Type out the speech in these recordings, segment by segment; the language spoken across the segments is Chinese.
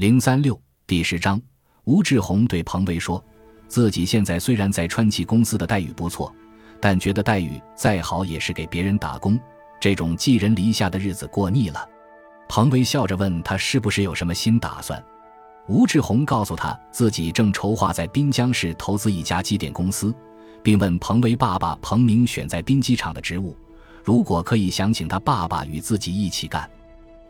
零三六第十章，吴志宏对彭威说：“自己现在虽然在川崎公司的待遇不错，但觉得待遇再好也是给别人打工，这种寄人篱下的日子过腻了。”彭威笑着问他是不是有什么新打算。吴志宏告诉他自己正筹划在滨江市投资一家机电公司，并问彭威爸爸彭明选在滨机场的职务，如果可以，想请他爸爸与自己一起干。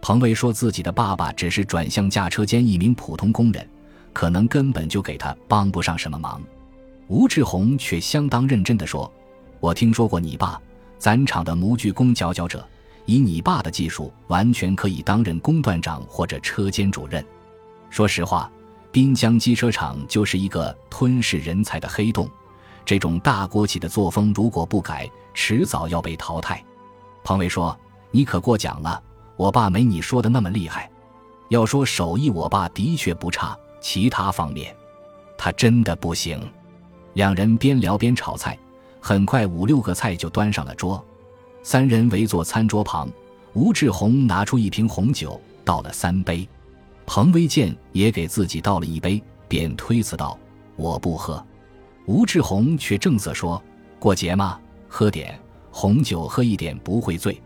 彭威说自己的爸爸只是转向驾车间一名普通工人，可能根本就给他帮不上什么忙。吴志宏却相当认真地说：“我听说过你爸，咱厂的模具工佼佼者，以你爸的技术，完全可以担任工段长或者车间主任。”说实话，滨江机车厂就是一个吞噬人才的黑洞。这种大国企的作风如果不改，迟早要被淘汰。彭伟说：“你可过奖了，我爸没你说的那么厉害。要说手艺，我爸的确不差，其他方面，他真的不行。”两人边聊边炒菜，很快五六个菜就端上了桌。三人围坐餐桌旁，吴志宏拿出一瓶红酒，倒了三杯。彭威健也给自己倒了一杯，便推辞道：“我不喝。”吴志宏却正色说：“过节嘛，喝点红酒，喝一点不会醉。”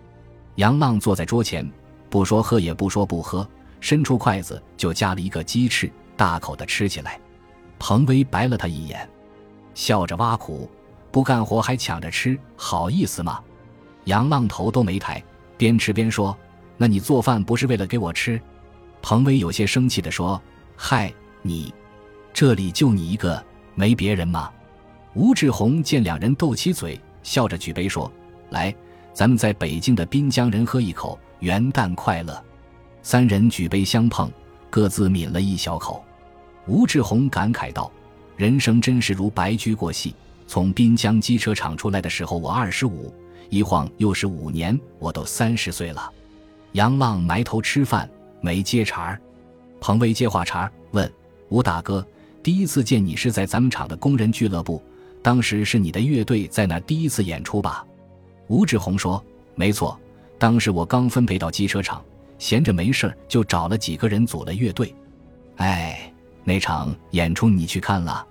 杨浪坐在桌前，不说喝也不说不喝，伸出筷子就夹了一个鸡翅，大口的吃起来。彭威白了他一眼，笑着挖苦：“不干活还抢着吃，好意思吗？”杨浪头都没抬，边吃边说：“那你做饭不是为了给我吃？”彭威有些生气地说：“嗨，你，这里就你一个，没别人吗？”吴志宏见两人斗起嘴，笑着举杯说：“来，咱们在北京的滨江人喝一口，元旦快乐。”三人举杯相碰，各自抿了一小口。吴志宏感慨道：“人生真是如白驹过隙。从滨江机车厂出来的时候，我二十五，一晃又是五年，我都三十岁了。”杨浪埋头吃饭。没接茬儿，彭威接话茬儿问吴大哥：“第一次见你是在咱们厂的工人俱乐部，当时是你的乐队在那第一次演出吧？”吴志宏说：“没错，当时我刚分配到机车厂，闲着没事儿就找了几个人组了乐队。哎，那场演出你去看了？”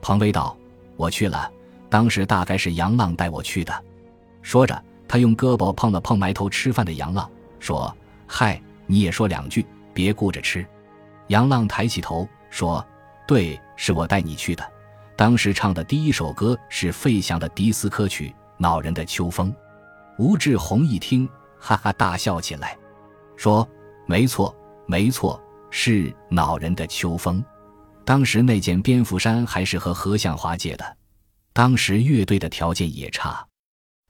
彭威道：“我去了，当时大概是杨浪带我去的。”说着，他用胳膊碰了碰埋头吃饭的杨浪，说：“嗨。”你也说两句，别顾着吃。杨浪抬起头说：“对，是我带你去的。当时唱的第一首歌是费翔的迪斯科曲《恼人的秋风》。”吴志宏一听，哈哈大笑起来，说：“没错，没错，是《恼人的秋风》。当时那件蝙蝠衫还是和何向华借的。当时乐队的条件也差，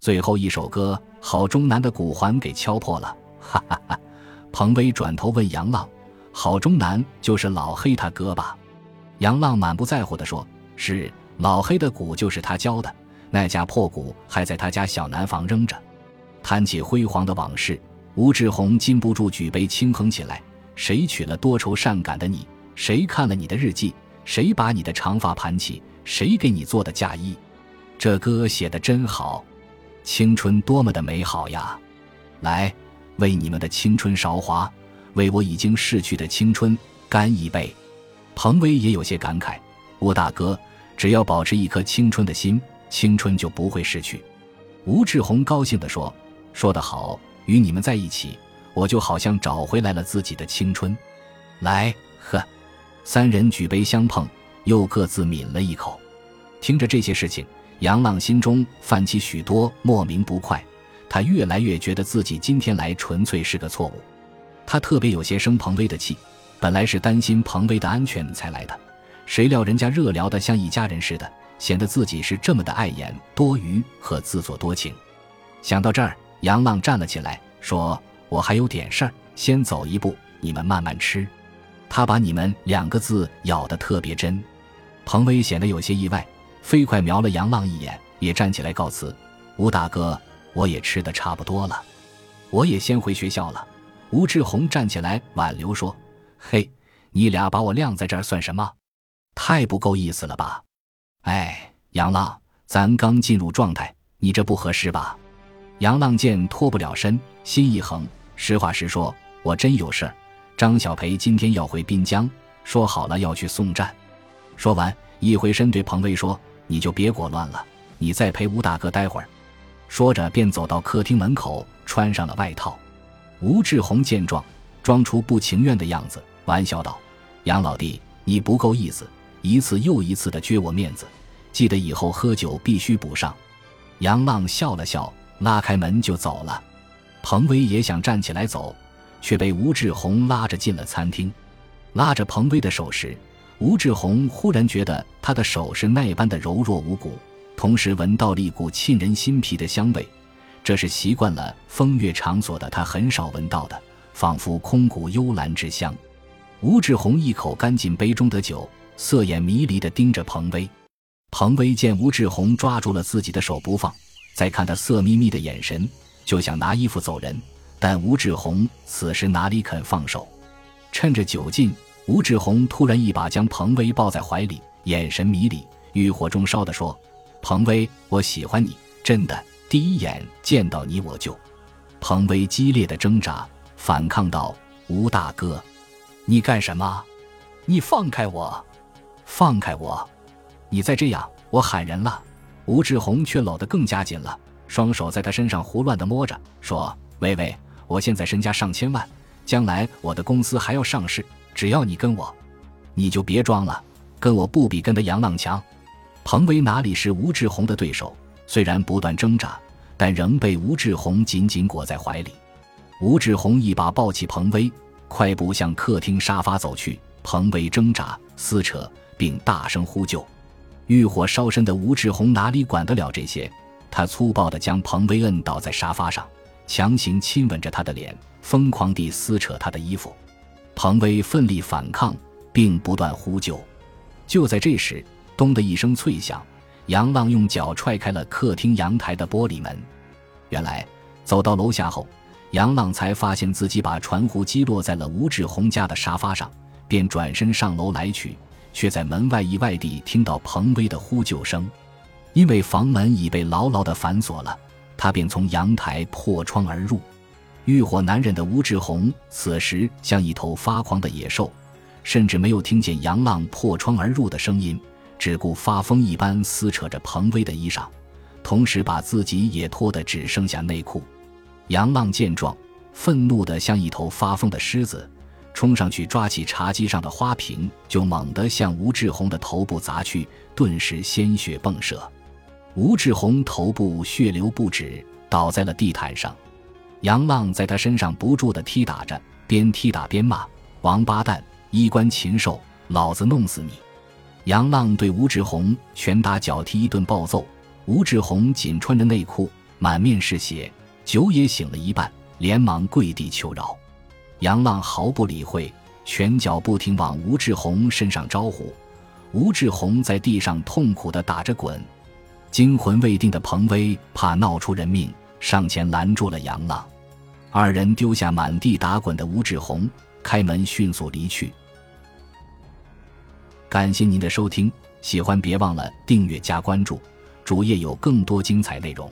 最后一首歌郝中南的鼓环给敲破了。”哈哈哈。彭威转头问杨浪：“郝中南就是老黑他哥吧？”杨浪满不在乎地说：“是老黑的鼓就是他教的，那架破鼓还在他家小南房扔着。”谈起辉煌的往事，吴志宏禁不住举杯轻哼起来：“谁娶了多愁善感的你？谁看了你的日记？谁把你的长发盘起？谁给你做的嫁衣？这歌写的真好，青春多么的美好呀！来。”为你们的青春韶华，为我已经逝去的青春干一杯。彭威也有些感慨：吴大哥，只要保持一颗青春的心，青春就不会逝去。吴志宏高兴地说：“说得好，与你们在一起，我就好像找回来了自己的青春。”来，喝！三人举杯相碰，又各自抿了一口。听着这些事情，杨浪心中泛起许多莫名不快。他越来越觉得自己今天来纯粹是个错误，他特别有些生彭威的气，本来是担心彭威的安全才来的，谁料人家热聊的像一家人似的，显得自己是这么的碍眼、多余和自作多情。想到这儿，杨浪站了起来，说：“我还有点事儿，先走一步，你们慢慢吃。”他把“你们”两个字咬得特别真。彭威显得有些意外，飞快瞄了杨浪一眼，也站起来告辞：“吴大哥。”我也吃的差不多了，我也先回学校了。吴志宏站起来挽留说：“嘿，你俩把我晾在这儿算什么？太不够意思了吧？哎，杨浪，咱刚进入状态，你这不合适吧？”杨浪见脱不了身，心一横，实话实说：“我真有事儿，张小培今天要回滨江，说好了要去送战。”说完，一回身对彭威说：“你就别裹乱了，你再陪吴大哥待会儿。”说着便走到客厅门口，穿上了外套。吴志宏见状，装出不情愿的样子，玩笑道：“杨老弟，你不够意思，一次又一次的撅我面子，记得以后喝酒必须补上。”杨浪笑了笑，拉开门就走了。彭威也想站起来走，却被吴志宏拉着进了餐厅。拉着彭威的手时，吴志宏忽然觉得他的手是那般的柔弱无骨，同时闻到了一股沁人心脾的香味，这是习惯了风月场所的他很少闻到的，仿佛空谷幽兰之香。吴志宏一口干尽杯中的酒，色眼迷离地盯着彭威。彭威见吴志宏抓住了自己的手不放，再看他色眯眯的眼神，就想拿衣服走人，但吴志宏此时哪里肯放手，趁着酒劲。吴志宏突然一把将彭威抱在怀里，眼神迷离，欲火中烧地说：“彭威，我喜欢你，真的，第一眼见到你我就……”彭威激烈的挣扎，反抗道：“吴大哥，你干什么？你放开我，放开我！你再这样，我喊人了。”吴志宏却搂得更加紧了，双手在他身上胡乱地摸着，说：“薇薇，我现在身家上千万，将来我的公司还要上市。”只要你跟我，你就别装了，跟我不比跟他杨浪强。彭威哪里是吴志宏的对手？虽然不断挣扎，但仍被吴志宏紧紧裹在怀里。吴志宏一把抱起彭威，快步向客厅沙发走去。彭威挣扎撕扯，并大声呼救。欲火烧身的吴志宏哪里管得了这些？他粗暴地将彭威摁倒在沙发上，强行亲吻着他的脸，疯狂地撕扯他的衣服。彭威奋力反抗，并不断呼救。就在这时，咚的一声脆响，杨浪用脚踹开了客厅阳台的玻璃门。原来，走到楼下后，杨浪才发现自己把传呼机落在了吴志宏家的沙发上，便转身上楼来取，却在门外意外地听到彭威的呼救声。因为房门已被牢牢地反锁了，他便从阳台破窗而入。欲火难忍的吴志宏此时像一头发狂的野兽，甚至没有听见杨浪破窗而入的声音，只顾发疯一般撕扯着彭威的衣裳，同时把自己也脱得只剩下内裤。杨浪见状，愤怒得像一头发疯的狮子，冲上去抓起茶几上的花瓶，就猛地向吴志宏的头部砸去，顿时鲜血迸射，吴志宏头部血流不止，倒在了地毯上。杨浪在他身上不住地踢打着，边踢打边骂：“王八蛋，衣冠禽兽，老子弄死你！”杨浪对吴志宏拳打脚踢一顿暴揍。吴志宏仅穿着内裤，满面是血，酒也醒了一半，连忙跪地求饶。杨浪毫不理会，拳脚不停往吴志宏身上招呼。吴志宏在地上痛苦地打着滚。惊魂未定的彭威怕闹出人命。上前拦住了杨浪，二人丢下满地打滚的吴志宏，开门迅速离去。感谢您的收听，喜欢别忘了订阅加关注，主页有更多精彩内容。